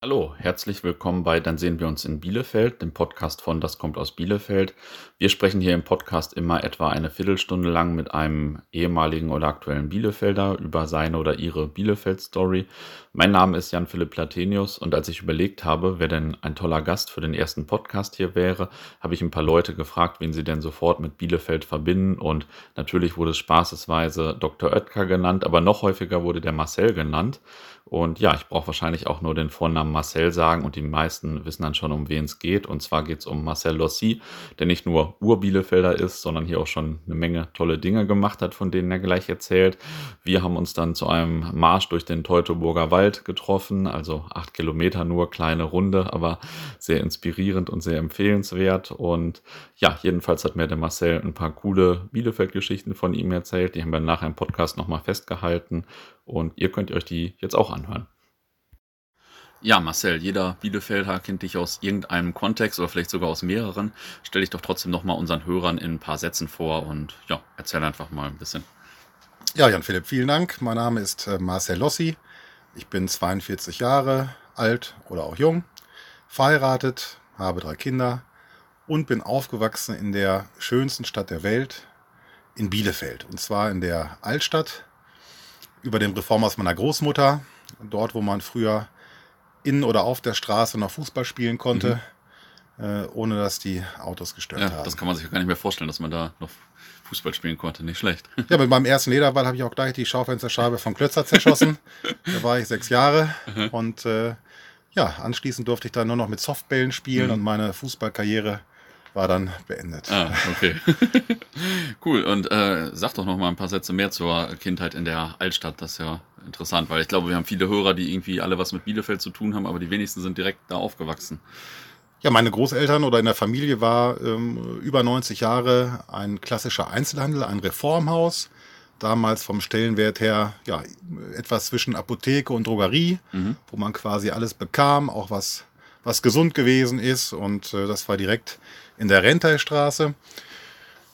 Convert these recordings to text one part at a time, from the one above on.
Hallo, herzlich willkommen bei Dann sehen wir uns in Bielefeld, dem Podcast von Das kommt aus Bielefeld. Wir sprechen hier im Podcast immer etwa eine Viertelstunde lang mit einem ehemaligen oder aktuellen Bielefelder über seine oder ihre Bielefeld-Story. Mein Name ist Jan-Philipp Platenius und als ich überlegt habe, wer denn ein toller Gast für den ersten Podcast hier wäre, habe ich ein paar Leute gefragt, wen sie denn sofort mit Bielefeld verbinden und natürlich wurde es spaßesweise Dr. Oetker genannt, aber noch häufiger wurde der Marcel genannt. Und ja, ich brauche wahrscheinlich auch nur den Vornamen Marcel sagen und die meisten wissen dann schon, um wen es geht. Und zwar geht es um Marcel Lossi, der nicht nur Urbielefelder ist, sondern hier auch schon eine Menge tolle Dinge gemacht hat, von denen er gleich erzählt. Wir haben uns dann zu einem Marsch durch den Teutoburger Wald getroffen, also acht Kilometer nur, kleine Runde, aber sehr inspirierend und sehr empfehlenswert. Und ja, jedenfalls hat mir der Marcel ein paar coole Bielefeld-Geschichten von ihm erzählt. Die haben wir nachher im Podcast nochmal festgehalten. Und ihr könnt euch die jetzt auch anhören. Ja, Marcel, jeder Bielefelder kennt dich aus irgendeinem Kontext oder vielleicht sogar aus mehreren. Stell dich doch trotzdem nochmal unseren Hörern in ein paar Sätzen vor und ja, erzähl einfach mal ein bisschen. Ja, Jan-Philipp, vielen Dank. Mein Name ist äh, Marcel Lossi. Ich bin 42 Jahre alt oder auch jung, verheiratet, habe drei Kinder und bin aufgewachsen in der schönsten Stadt der Welt, in Bielefeld. Und zwar in der Altstadt über dem Reformhaus meiner Großmutter, dort, wo man früher in oder auf der Straße noch Fußball spielen konnte, mhm. äh, ohne dass die Autos gestört ja, haben. Das kann man sich gar nicht mehr vorstellen, dass man da noch Fußball spielen konnte. Nicht schlecht. Ja, mit meinem ersten Lederball habe ich auch gleich die Schaufensterscheibe vom Klötzer zerschossen. da war ich sechs Jahre mhm. und äh, ja, anschließend durfte ich dann nur noch mit Softbällen spielen mhm. und meine Fußballkarriere war dann beendet. Ah, okay. cool. Und äh, sag doch noch mal ein paar Sätze mehr zur Kindheit in der Altstadt. Das ist ja interessant, weil ich glaube, wir haben viele Hörer, die irgendwie alle was mit Bielefeld zu tun haben, aber die wenigsten sind direkt da aufgewachsen. Ja, meine Großeltern oder in der Familie war ähm, über 90 Jahre ein klassischer Einzelhandel, ein Reformhaus. Damals vom Stellenwert her ja etwas zwischen Apotheke und Drogerie, mhm. wo man quasi alles bekam, auch was was gesund gewesen ist. Und äh, das war direkt in der Renteistraße.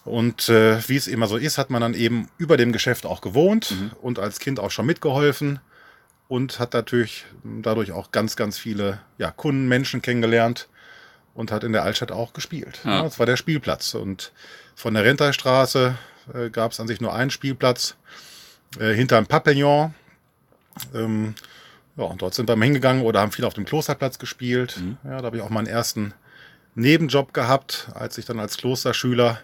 Und äh, wie es immer so ist, hat man dann eben über dem Geschäft auch gewohnt mhm. und als Kind auch schon mitgeholfen und hat natürlich dadurch auch ganz, ganz viele ja, Kunden, Menschen kennengelernt und hat in der Altstadt auch gespielt. Ja. Das war der Spielplatz. Und von der Renteistraße äh, gab es an sich nur einen Spielplatz äh, hinter einem Papillon. Ähm, ja, und dort sind wir hingegangen oder haben viel auf dem Klosterplatz gespielt. Mhm. Ja, da habe ich auch meinen ersten Nebenjob gehabt, als ich dann als Klosterschüler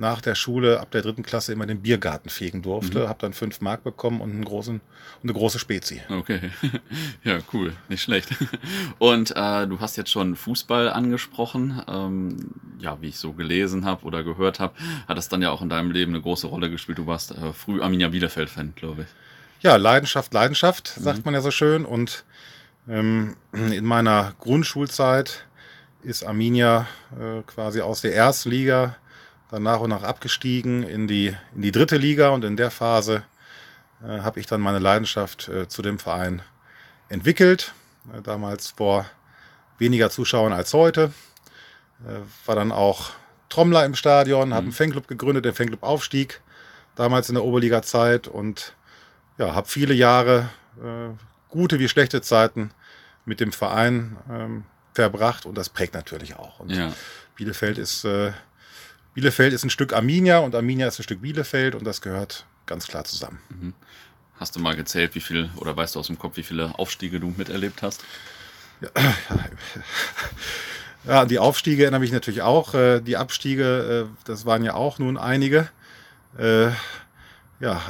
nach der Schule ab der dritten Klasse immer den Biergarten fegen durfte. Mhm. Habe dann fünf Mark bekommen und einen großen, eine große Spezi. Okay, ja cool, nicht schlecht. Und äh, du hast jetzt schon Fußball angesprochen. Ähm, ja, wie ich so gelesen habe oder gehört habe, hat das dann ja auch in deinem Leben eine große Rolle gespielt. Du warst äh, früh Arminia Bielefeld-Fan, glaube ich. Ja, Leidenschaft, Leidenschaft, sagt mhm. man ja so schön. Und ähm, in meiner Grundschulzeit ist Arminia äh, quasi aus der ersten Liga dann nach und nach abgestiegen in die, in die dritte Liga und in der Phase äh, habe ich dann meine Leidenschaft äh, zu dem Verein entwickelt. Äh, damals vor weniger Zuschauern als heute. Äh, war dann auch Trommler im Stadion, mhm. habe einen Fanclub gegründet, der Fanclub Aufstieg, damals in der Oberliga-Zeit und ja, habe viele Jahre, äh, gute wie schlechte Zeiten mit dem Verein ähm, verbracht und das prägt natürlich auch. Und ja. Bielefeld ist äh, Bielefeld ist ein Stück Arminia und Arminia ist ein Stück Bielefeld und das gehört ganz klar zusammen. Mhm. Hast du mal gezählt, wie viel oder weißt du aus dem Kopf, wie viele Aufstiege du miterlebt hast? Ja, ja die Aufstiege erinnere mich natürlich auch. Äh, die Abstiege, äh, das waren ja auch nun einige. Äh, ja,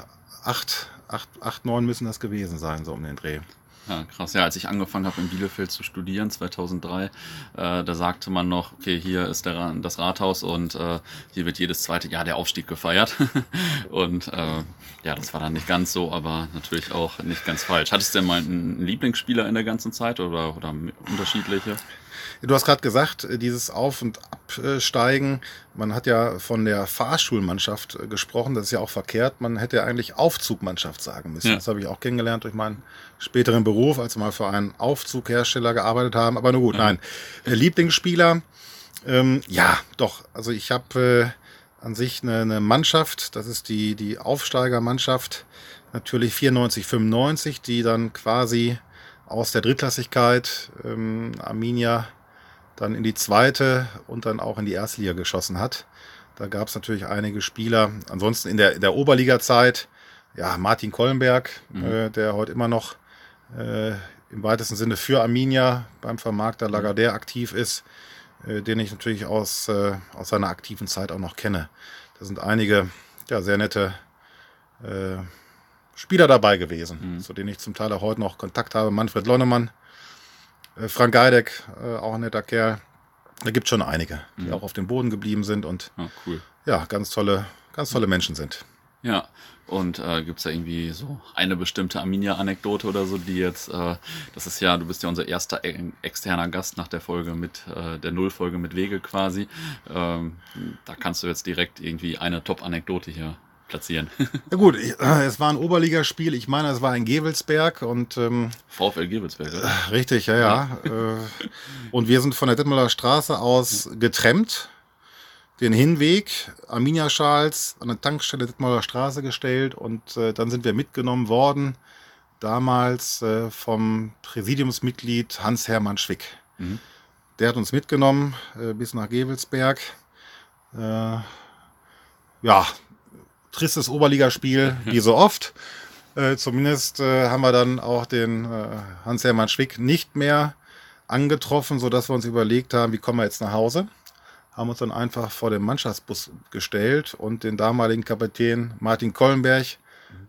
acht, acht, acht, neun müssen das gewesen sein, so um den Dreh. Ja, krass. Ja, als ich angefangen habe in Bielefeld zu studieren, 2003, äh, da sagte man noch, okay, hier ist der, das Rathaus und äh, hier wird jedes zweite Jahr der Aufstieg gefeiert. und äh, ja, das war dann nicht ganz so, aber natürlich auch nicht ganz falsch. Hattest du denn mal einen Lieblingsspieler in der ganzen Zeit oder, oder unterschiedliche? Du hast gerade gesagt, äh, dieses Auf- und Absteigen. Man hat ja von der Fahrschulmannschaft äh, gesprochen. Das ist ja auch verkehrt. Man hätte ja eigentlich Aufzugmannschaft sagen müssen. Ja. Das habe ich auch kennengelernt durch meinen späteren Beruf, als wir mal für einen Aufzughersteller gearbeitet haben. Aber nur gut, ja. nein. Äh, Lieblingsspieler. Ähm, ja, doch. Also ich habe äh, an sich eine, eine Mannschaft. Das ist die, die Aufsteigermannschaft. Natürlich 94, 95, die dann quasi aus der Drittklassigkeit ähm, Arminia dann in die zweite und dann auch in die Erstliga geschossen hat. Da gab es natürlich einige Spieler. Ansonsten in der, in der Oberliga-Zeit, ja, Martin Kollenberg, mhm. äh, der heute immer noch äh, im weitesten Sinne für Arminia beim Vermarkter. Lagardère aktiv ist, äh, den ich natürlich aus, äh, aus seiner aktiven Zeit auch noch kenne. Da sind einige ja, sehr nette äh, Spieler dabei gewesen, mhm. zu denen ich zum Teil auch heute noch Kontakt habe. Manfred Lonnemann, äh, Frank Geideck, äh, auch ein netter Kerl. Da gibt es schon einige, die mhm. auch auf dem Boden geblieben sind und oh, cool. ja, ganz tolle, ganz tolle Menschen sind. Ja, und äh, gibt es da irgendwie so eine bestimmte Arminia-Anekdote oder so, die jetzt, äh, das ist ja, du bist ja unser erster e externer Gast nach der Folge mit, äh, der Nullfolge mit Wege quasi. Ähm, da kannst du jetzt direkt irgendwie eine Top-Anekdote hier platzieren. Ja gut, ich, äh, es war ein Oberligaspiel. Ich meine, es war in Gewelsberg und ähm, VfL Gewelsberg. Oder? Äh, richtig, ja, ja. Äh, und wir sind von der Dittmaler Straße aus getrennt. Den Hinweg Arminia-Schals an der Tankstelle Dittmaler Straße gestellt und äh, dann sind wir mitgenommen worden, damals äh, vom Präsidiumsmitglied Hans-Hermann Schwick. Mhm. Der hat uns mitgenommen äh, bis nach Gewelsberg. ja, tristes Oberligaspiel, wie so oft. Äh, zumindest äh, haben wir dann auch den äh, Hans-Hermann Schwick nicht mehr angetroffen, sodass wir uns überlegt haben, wie kommen wir jetzt nach Hause. Haben uns dann einfach vor den Mannschaftsbus gestellt und den damaligen Kapitän Martin Kollenberg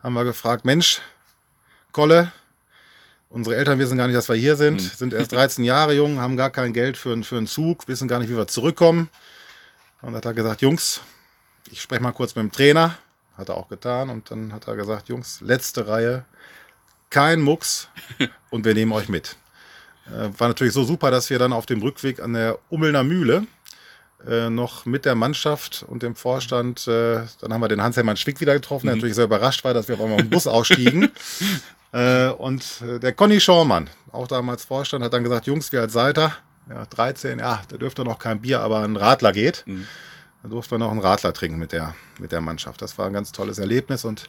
haben wir gefragt, Mensch, Kolle, unsere Eltern wissen gar nicht, dass wir hier sind, mhm. sind erst 13 Jahre jung, haben gar kein Geld für, für einen Zug, wissen gar nicht, wie wir zurückkommen. Und hat er gesagt, Jungs, ich spreche mal kurz mit dem Trainer, hat er auch getan. Und dann hat er gesagt, Jungs, letzte Reihe, kein Mucks und wir nehmen euch mit. Äh, war natürlich so super, dass wir dann auf dem Rückweg an der Ummelner Mühle äh, noch mit der Mannschaft und dem Vorstand, äh, dann haben wir den Hans-Hermann Schwick wieder getroffen, der mhm. natürlich sehr überrascht war, dass wir auf einmal im Bus ausstiegen. Äh, und äh, der Conny Schormann, auch damals Vorstand, hat dann gesagt, Jungs, wie alt seid ihr? Ja, 13, ja, da dürfte noch kein Bier, aber ein Radler geht. Mhm. Da durften wir noch einen Radler trinken mit der, mit der Mannschaft. Das war ein ganz tolles Erlebnis und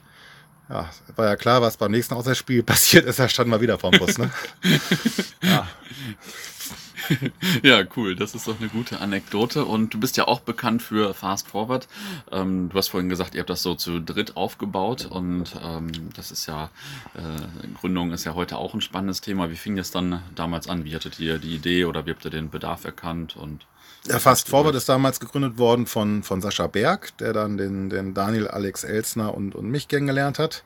ja, war ja klar, was beim nächsten Auswärtsspiel passiert ist. Er stand mal wieder vorm Bus. Ne? ja. ja, cool. Das ist doch eine gute Anekdote. Und du bist ja auch bekannt für Fast Forward. Ähm, du hast vorhin gesagt, ihr habt das so zu dritt aufgebaut. Und ähm, das ist ja, äh, Gründung ist ja heute auch ein spannendes Thema. Wie fing das dann damals an? Wie hattet ihr die Idee oder wie habt ihr den Bedarf erkannt? Und ja, Fast Forward ist damals gegründet worden von, von Sascha Berg, der dann den, den Daniel, Alex Elsner und, und mich kennengelernt hat.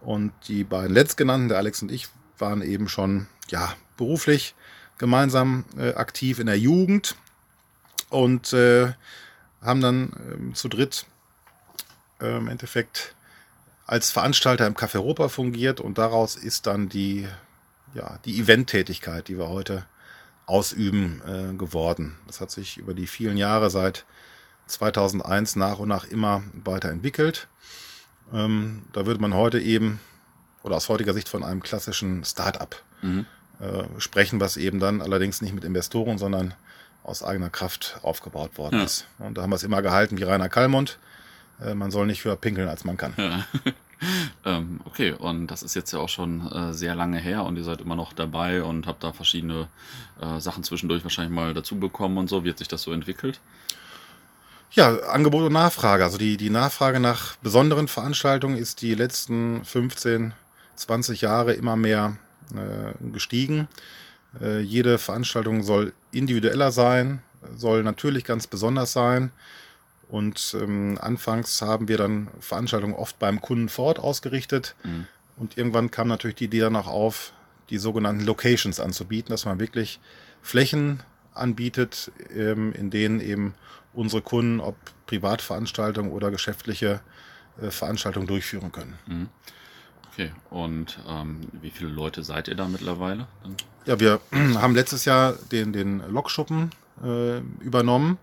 Und die beiden letztgenannten, der Alex und ich, waren eben schon ja, beruflich gemeinsam äh, aktiv in der Jugend und äh, haben dann äh, zu dritt äh, im Endeffekt als Veranstalter im Café Europa fungiert und daraus ist dann die, ja, die Eventtätigkeit, die wir heute ausüben äh, geworden. Das hat sich über die vielen Jahre seit 2001 nach und nach immer weiterentwickelt. Ähm, da würde man heute eben oder aus heutiger Sicht von einem klassischen Start-up mhm. äh, sprechen, was eben dann allerdings nicht mit Investoren, sondern aus eigener Kraft aufgebaut worden ja. ist. Und da haben wir es immer gehalten wie Rainer Kallmund. Äh, man soll nicht höher pinkeln, als man kann. Ja. ähm, okay, und das ist jetzt ja auch schon äh, sehr lange her und ihr seid immer noch dabei und habt da verschiedene äh, Sachen zwischendurch wahrscheinlich mal dazu bekommen und so. Wie hat sich das so entwickelt? Ja, Angebot und Nachfrage. Also die, die Nachfrage nach besonderen Veranstaltungen ist die letzten 15, 20 Jahre immer mehr äh, gestiegen. Äh, jede Veranstaltung soll individueller sein, soll natürlich ganz besonders sein. Und ähm, anfangs haben wir dann Veranstaltungen oft beim Kunden vor Ort ausgerichtet. Mhm. Und irgendwann kam natürlich die Idee dann auch auf, die sogenannten Locations anzubieten, dass man wirklich Flächen anbietet, ähm, in denen eben unsere Kunden, ob Privatveranstaltungen oder geschäftliche äh, Veranstaltungen durchführen können. Mhm. Okay, und ähm, wie viele Leute seid ihr da mittlerweile? Ja, wir haben letztes Jahr den, den Lokschuppen äh, übernommen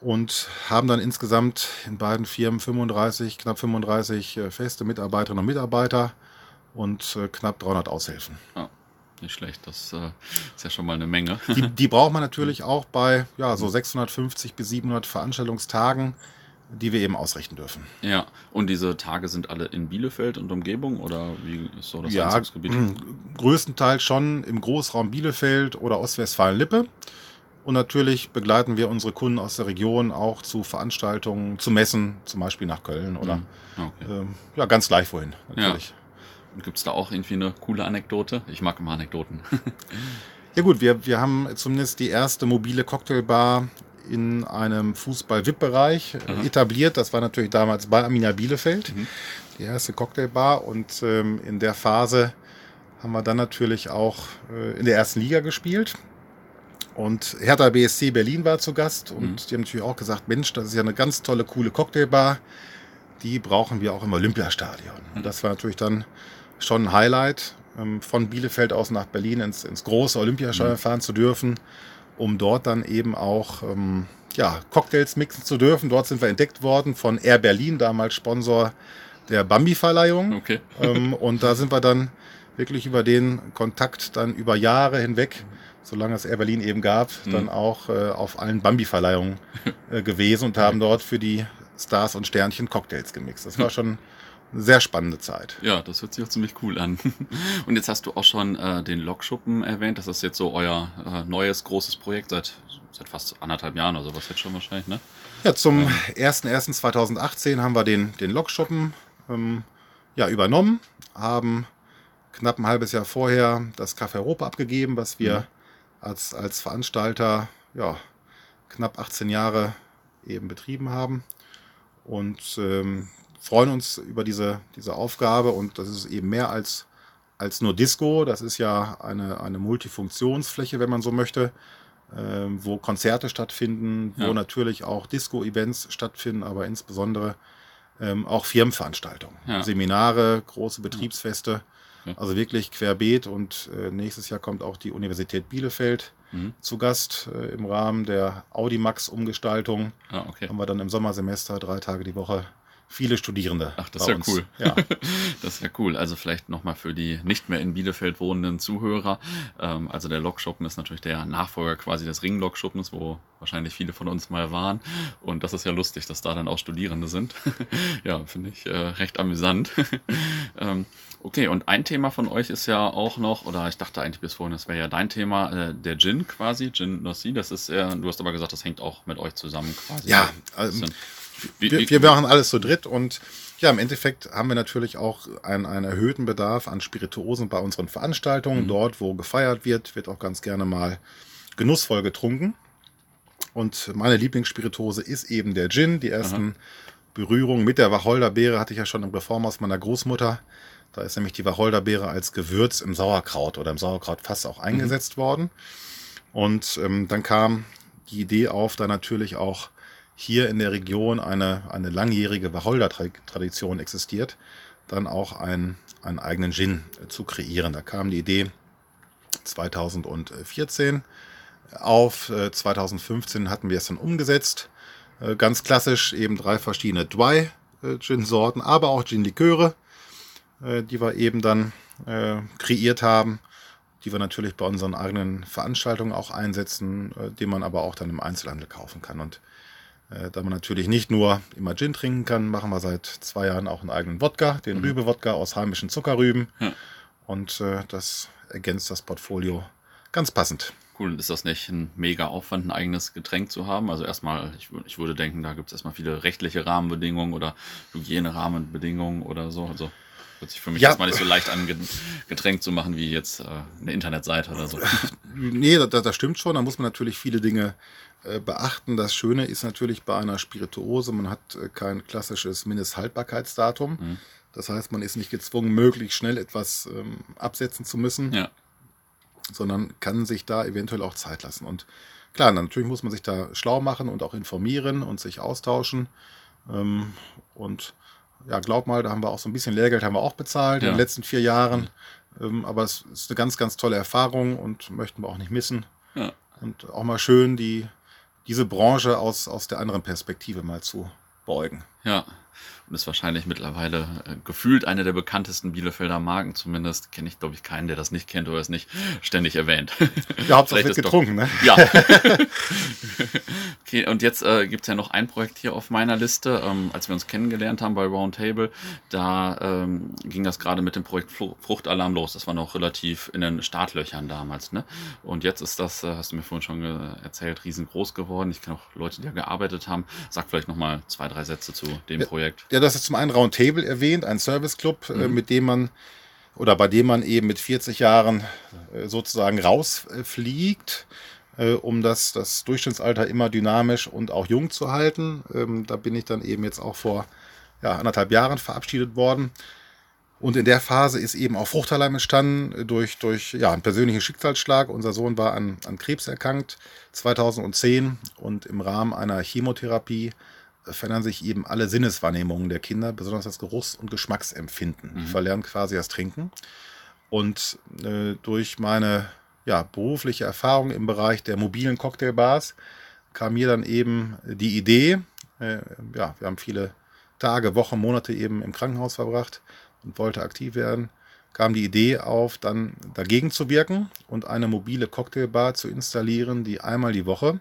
und haben dann insgesamt in beiden Firmen 35, knapp 35 äh, feste Mitarbeiterinnen und Mitarbeiter und äh, knapp 300 Aushilfen. Ja, nicht schlecht, das äh, ist ja schon mal eine Menge. Die, die braucht man natürlich auch bei ja, so 650 bis 700 Veranstaltungstagen, die wir eben ausrichten dürfen. Ja, und diese Tage sind alle in Bielefeld und Umgebung oder wie ist so das ja, Einzugsgebiet? größtenteils schon im Großraum Bielefeld oder Ostwestfalen-Lippe. Und natürlich begleiten wir unsere Kunden aus der Region auch zu Veranstaltungen, zu Messen, zum Beispiel nach Köln oder Mhm. Okay. ähm, ja, ganz gleich wohin. Natürlich. Und gibt es da auch irgendwie eine coole Anekdote? Ich mag immer Anekdoten. Ja gut, wir, wir haben zumindest die erste mobile Cocktailbar in einem Fußball-VIP-Bereich äh, Aha. etabliert. Das war natürlich damals bei Amina Bielefeld, Mhm. die erste Cocktailbar. Und ähm, in der Phase haben wir dann natürlich auch äh, in der ersten Liga gespielt. Und Hertha BSC Berlin war zu Gast und Mhm. die haben natürlich auch gesagt, Mensch, das ist ja eine ganz tolle, coole Cocktailbar. Die brauchen wir auch im Olympiastadion. Und das war natürlich dann schon ein Highlight, ähm, von Bielefeld aus nach Berlin ins, ins große Olympiastadion Mhm. fahren zu dürfen, um dort dann eben auch ähm, ja, Cocktails mixen zu dürfen. Dort sind wir entdeckt worden von Air Berlin, damals Sponsor der Bambi-Verleihung. Okay. Ähm, und da sind wir dann wirklich über den Kontakt dann über Jahre hinweg, solange es Air Berlin eben gab, Mhm. dann auch äh, auf allen Bambi-Verleihungen äh, gewesen und haben dort für die Stars und Sternchen Cocktails gemixt. Das war schon eine sehr spannende Zeit. Ja, das hört sich auch ziemlich cool an. Und jetzt hast du auch schon äh, den Lokschuppen erwähnt. Das ist jetzt so euer äh, neues großes Projekt seit, seit fast anderthalb Jahren oder sowas jetzt schon wahrscheinlich, ne? Ja, zum 01.01.2018 haben wir den, den Lokschuppen ähm, ja, übernommen, haben knapp ein halbes Jahr vorher das Café Europa abgegeben, was wir Mhm. Als, als Veranstalter ja, knapp 18 Jahre eben betrieben haben und ähm, freuen uns über diese, diese Aufgabe und das ist eben mehr als, als nur Disco, das ist ja eine, eine Multifunktionsfläche, wenn man so möchte, ähm, wo Konzerte stattfinden, wo Ja. natürlich auch Disco-Events stattfinden, aber insbesondere ähm, auch Firmenveranstaltungen, Ja. Seminare, große Betriebsfeste, Okay. Also wirklich querbeet und äh, nächstes Jahr kommt auch die Universität Bielefeld Mhm. zu Gast äh, im Rahmen der Audimax-Umgestaltung. Ah, okay. Haben wir dann im Sommersemester drei Tage die Woche viele Studierende. Ach, das ist ja uns. cool. Ja. Das ist ja cool. Also vielleicht nochmal für die nicht mehr in Bielefeld wohnenden Zuhörer. Ähm, also der Lokschuppen ist natürlich der Nachfolger quasi des Ringlokschuppens, wo wahrscheinlich viele von uns mal waren. Und das ist ja lustig, dass da dann auch Studierende sind. ja, finde ich äh, recht amüsant. ähm, okay, und ein Thema von euch ist ja auch noch, oder ich dachte eigentlich bis vorhin, das wäre ja dein Thema, äh, der Gin quasi, Gin Nossi. Das ist ja, du hast aber gesagt, das hängt auch mit euch zusammen quasi. Ja, ähm, wie, wir, wir machen alles zu dritt und ja, im Endeffekt haben wir natürlich auch einen, einen erhöhten Bedarf an Spirituosen bei unseren Veranstaltungen. Mhm. Dort, wo gefeiert wird, wird auch ganz gerne mal genussvoll getrunken. Und meine Lieblingsspirituose ist eben der Gin. Die ersten Berührungen mit der Wacholderbeere hatte ich ja schon im Reformhaus meiner Großmutter. Da ist nämlich die Wacholderbeere als Gewürz im Sauerkraut oder im Sauerkrautfass auch eingesetzt worden. Und ähm, dann kam die Idee auf, da natürlich auch hier in der Region eine, eine langjährige Wacholder-Tradition existiert, dann auch einen, einen eigenen Gin äh, zu kreieren. Da kam die Idee 2014 auf. Äh, 2015 hatten wir es dann umgesetzt. Äh, Ganz klassisch eben drei verschiedene Dry äh, Gin-Sorten, aber auch Gin-Liköre, äh, die wir eben dann äh, kreiert haben, die wir natürlich bei unseren eigenen Veranstaltungen auch einsetzen, äh, die man aber auch dann im Einzelhandel kaufen kann. Und äh, da man natürlich nicht nur immer Gin trinken kann, machen wir seit zwei Jahren auch einen eigenen Wodka, den Rübe-Wodka aus heimischen Zuckerrüben. Ja. Und äh, das ergänzt das Portfolio ganz passend. Cool, ist das nicht ein mega Aufwand, ein eigenes Getränk zu haben? Also erstmal, ich, ich würde denken, da gibt es erstmal viele rechtliche Rahmenbedingungen oder Hygienerahmenbedingungen oder so. Also hört sich für mich Ja. erstmal nicht so leicht an, Ge- Getränk zu machen wie jetzt äh, eine Internetseite oder so. Nee, das, das stimmt schon. Da muss man natürlich viele Dinge äh, beachten. Das Schöne ist natürlich bei einer Spirituose, man hat äh, kein klassisches Mindesthaltbarkeitsdatum. Mhm. Das heißt, man ist nicht gezwungen, möglichst schnell etwas ähm, absetzen zu müssen, Ja, sondern kann sich da eventuell auch Zeit lassen. Und klar, natürlich muss man sich da schlau machen und auch informieren und sich austauschen. Ähm, und ja, glaub mal, da haben wir auch so ein bisschen Lehrgeld haben wir auch bezahlt in Ja. den letzten vier Jahren. Ähm, aber es ist eine ganz, ganz tolle Erfahrung und möchten wir auch nicht missen. ja. Und auch mal schön, die, diese Branche aus, aus der anderen Perspektive mal zu beugen. Ja, und ist wahrscheinlich mittlerweile äh, gefühlt eine der bekanntesten Bielefelder Marken. Zumindest kenne ich, glaube ich, keinen, der das nicht kennt oder es nicht ständig erwähnt. Ja, Hauptsache wird getrunken, doch, ne? Ja. okay, und jetzt äh, gibt es ja noch ein Projekt hier auf meiner Liste. Ähm, als wir uns kennengelernt haben bei Roundtable, da ähm, ging das gerade mit dem Projekt Fruchtalarm los. Das war noch relativ in den Startlöchern damals, ne? Und jetzt ist das, äh, hast du mir vorhin schon erzählt, riesengroß geworden. Ich kenne auch Leute, die da gearbeitet haben. Sag vielleicht noch mal zwei, drei Sätze zu dem ja, Projekt. Ja, das ist zum einen Roundtable erwähnt, ein Serviceclub, äh, mhm. äh, mit dem man oder bei dem man eben mit 40 Jahren äh, sozusagen rausfliegt, äh, um das, das Durchschnittsalter immer dynamisch und auch jung zu halten. Ähm, da bin ich dann eben jetzt auch vor ja, anderthalb Jahren verabschiedet worden. Und in der Phase ist eben auch Fruchterleim entstanden durch, durch ja, einen persönlichen Schicksalsschlag. Unser Sohn war an, an Krebs erkrankt 2010 und im Rahmen einer Chemotherapie verändern sich eben alle Sinneswahrnehmungen der Kinder, besonders das Geruchs- und Geschmacksempfinden. Mhm. Die verlernen quasi das Trinken. Und äh, durch meine ja, berufliche Erfahrung im Bereich der mobilen Cocktailbars kam mir dann eben die Idee, äh, ja, wir haben viele Tage, Wochen, Monate eben im Krankenhaus verbracht und wollte aktiv werden, kam die Idee auf, dann dagegen zu wirken und eine mobile Cocktailbar zu installieren, die einmal die Woche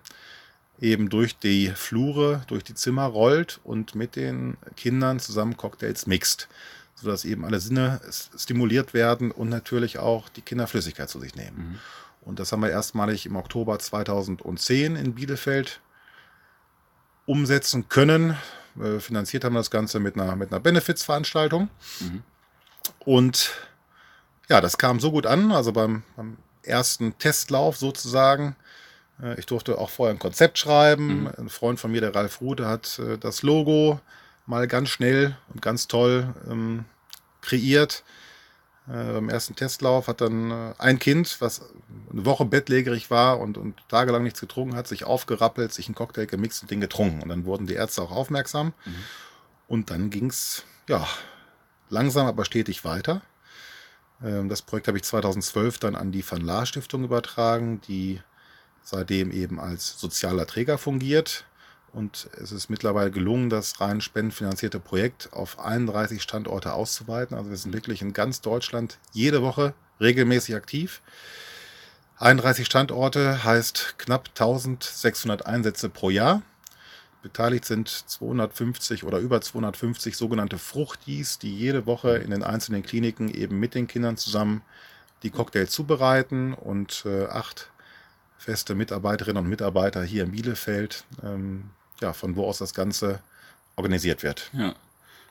eben durch die Flure, durch die Zimmer rollt und mit den Kindern zusammen Cocktails mixt, sodass eben alle Sinne stimuliert werden und natürlich auch die Kinder Flüssigkeit zu sich nehmen. Mhm. Und das haben wir erstmalig im Oktober 2010 in Bielefeld umsetzen können. Äh, finanziert haben wir das Ganze mit einer, mit einer Benefits-Veranstaltung. Mhm. Und ja, das kam so gut an, also beim, beim ersten Testlauf sozusagen ich durfte auch vorher ein Konzept schreiben. Mhm. Ein Freund von mir, der Ralf Rude, hat äh, das Logo mal ganz schnell und ganz toll ähm, kreiert. Äh, beim ersten Testlauf hat dann äh, ein Kind, was eine Woche bettlägerig war und, und tagelang nichts getrunken hat, sich aufgerappelt, sich einen Cocktail gemixt und den getrunken. Und dann wurden die Ärzte auch aufmerksam. Mhm. Und dann ging es, ja, langsam aber stetig weiter. Ähm, das Projekt habe ich 2012 dann an die Van Laar Stiftung übertragen, die seitdem eben als sozialer Träger fungiert. Und es ist mittlerweile gelungen, das rein spendenfinanzierte Projekt auf 31 Standorte auszuweiten. Also wir sind wirklich in ganz Deutschland jede Woche regelmäßig aktiv. 31 Standorte heißt knapp 1600 Einsätze pro Jahr. Beteiligt sind 250 oder über 250 sogenannte Fruchtis, die jede Woche in den einzelnen Kliniken eben mit den Kindern zusammen die Cocktails zubereiten und äh, acht feste Mitarbeiterinnen und Mitarbeiter hier in Bielefeld, ähm, ja, von wo aus das Ganze organisiert wird. Ja.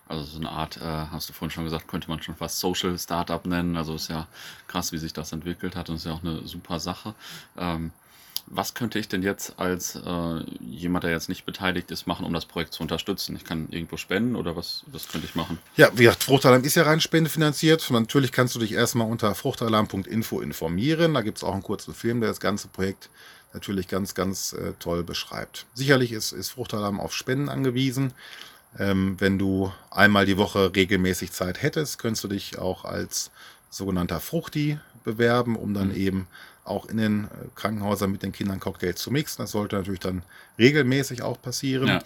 Also so eine Art, äh, hast du vorhin schon gesagt, könnte man schon fast Social Startup nennen. Also ist ja krass, wie sich das entwickelt hat und ist ja auch eine super Sache. Ähm, was könnte ich denn jetzt als äh, jemand, der jetzt nicht beteiligt ist, machen, um das Projekt zu unterstützen? Ich kann irgendwo spenden oder was, was könnte ich machen? Ja, wie gesagt, Fruchtalarm ist ja rein spendefinanziert. Natürlich kannst du dich erstmal unter fruchtalarm.info informieren. Da gibt es auch einen kurzen Film, der das ganze Projekt natürlich ganz, ganz äh, toll beschreibt. Sicherlich ist, ist Fruchtalarm auf Spenden angewiesen. Ähm, wenn du einmal die Woche regelmäßig Zeit hättest, könntest du dich auch als sogenannter Fruchti bewerben, um dann mhm. eben auch in den äh, Krankenhäusern mit den Kindern Cocktails zu mixen. Das sollte natürlich dann regelmäßig auch passieren. Ja.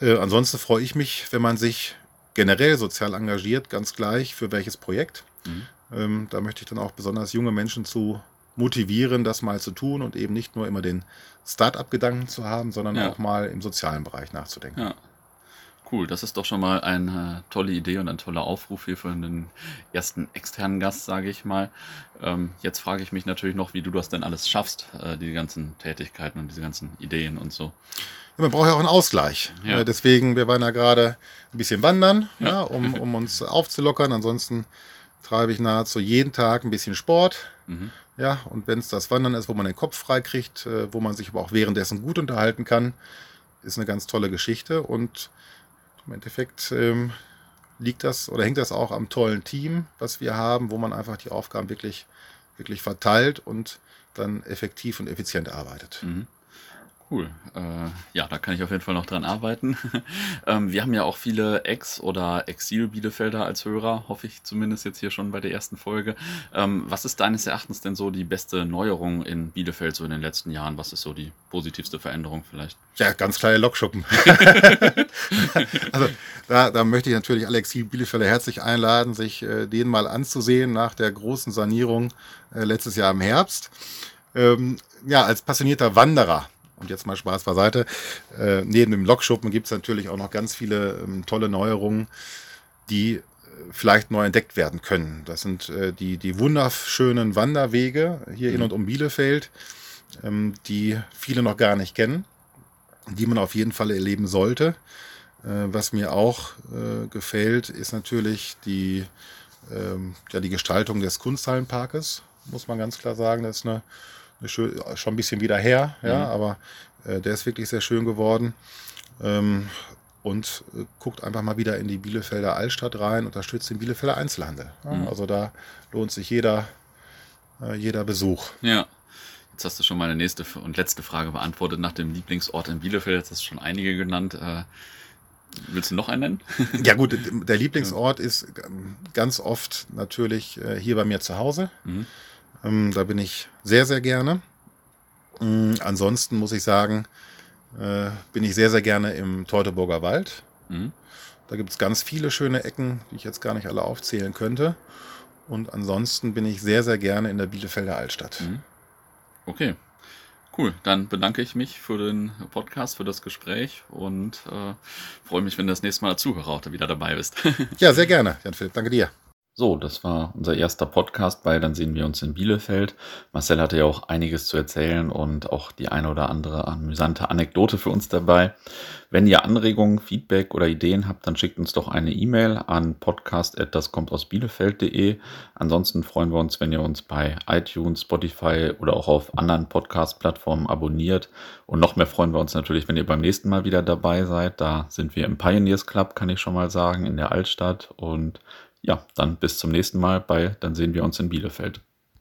Äh, ansonsten freue ich mich, wenn man sich generell sozial engagiert, ganz gleich für welches Projekt. Mhm. Ähm, da möchte ich dann auch besonders junge Menschen zu motivieren, das mal zu tun und eben nicht nur immer den Start-up-Gedanken zu haben, sondern ja. auch mal im sozialen Bereich nachzudenken. Ja. Cool, das ist doch schon mal eine tolle Idee und ein toller Aufruf hier für den ersten externen Gast, sage ich mal. Ähm, jetzt frage ich mich natürlich noch, wie du das denn alles schaffst, äh, die ganzen Tätigkeiten und diese ganzen Ideen und so. Ja, man braucht ja auch einen Ausgleich. Ja. Äh, deswegen, wir waren ja gerade ein bisschen wandern, ja. ja um, um uns aufzulockern. Ansonsten treibe ich nahezu jeden Tag ein bisschen Sport. Mhm. Ja, und wenn es das Wandern ist, wo man den Kopf frei kriegt, äh, wo man sich aber auch währenddessen gut unterhalten kann, ist eine ganz tolle Geschichte. Und im Endeffekt ähm, liegt das oder hängt das auch am tollen Team, was wir haben, wo man einfach die Aufgaben wirklich, wirklich verteilt und dann effektiv und effizient arbeitet. Mhm. Cool. Äh, ja, da kann ich auf jeden Fall noch dran arbeiten. ähm, wir haben ja auch viele Ex- oder Exil-Bielefelder als Hörer, hoffe ich zumindest jetzt hier schon bei der ersten Folge. Ähm, was ist deines Erachtens denn so die beste Neuerung in Bielefeld so in den letzten Jahren? Was ist so die positivste Veränderung vielleicht? Ja, ganz kleine Lokschuppen. also da, da möchte ich natürlich alle Exil-Bielefelder herzlich einladen, sich äh, den mal anzusehen nach der großen Sanierung äh, letztes Jahr im Herbst. Ähm, ja, als passionierter Wanderer und jetzt mal Spaß beiseite. Äh, neben dem Lokschuppen gibt es natürlich auch noch ganz viele ähm, tolle Neuerungen, die äh, vielleicht neu entdeckt werden können. Das sind äh, die, die wunderschönen Wanderwege hier mhm. in und um Bielefeld, ähm, die viele noch gar nicht kennen, die man auf jeden Fall erleben sollte. Äh, was mir auch äh, gefällt, ist natürlich die, ähm, ja, die Gestaltung des Kunsthallenparkes, muss man ganz klar sagen. Das ist eine schon ein bisschen wieder her, ja, mhm. aber äh, der ist wirklich sehr schön geworden. Ähm, und äh, guckt einfach mal wieder in die Bielefelder Altstadt rein, unterstützt den Bielefelder Einzelhandel. Ja, mhm. Also da lohnt sich jeder, äh, jeder Besuch. Ja. Jetzt hast du schon meine nächste und letzte Frage beantwortet nach dem Lieblingsort in Bielefeld. Jetzt hast du schon einige genannt. Äh, willst du noch einen nennen? ja gut, der Lieblingsort ist ähm, ganz oft natürlich äh, hier bei mir zu Hause. Mhm. Ähm, da bin ich sehr, sehr gerne. Ähm, ansonsten muss ich sagen, äh, bin ich sehr, sehr gerne im Teutoburger Wald. Mhm. Da gibt es ganz viele schöne Ecken, die ich jetzt gar nicht alle aufzählen könnte. Und ansonsten bin ich sehr, sehr gerne in der Bielefelder Altstadt. Mhm. Okay. Cool, dann bedanke ich mich für den Podcast, für das Gespräch und äh, freue mich, wenn du das nächste Mal als Zuhörer wieder dabei bist. ja, sehr gerne, Jan Philipp. Danke dir. So, das war unser erster Podcast bei Dann sehen wir uns in Bielefeld. Marcel hatte ja auch einiges zu erzählen und auch die eine oder andere amüsante Anekdote für uns dabei. Wenn ihr Anregungen, Feedback oder Ideen habt, dann schickt uns doch eine E-Mail an podcast.daskommt-aus-bielefeld.de. Ansonsten freuen wir uns, wenn ihr uns bei iTunes, Spotify oder auch auf anderen Podcast-Plattformen abonniert. Und noch mehr freuen wir uns natürlich, wenn ihr beim nächsten Mal wieder dabei seid. Da sind wir im Pioneers Club, kann ich schon mal sagen, in der Altstadt und ja, dann bis zum nächsten Mal bei Dann sehen wir uns in Bielefeld.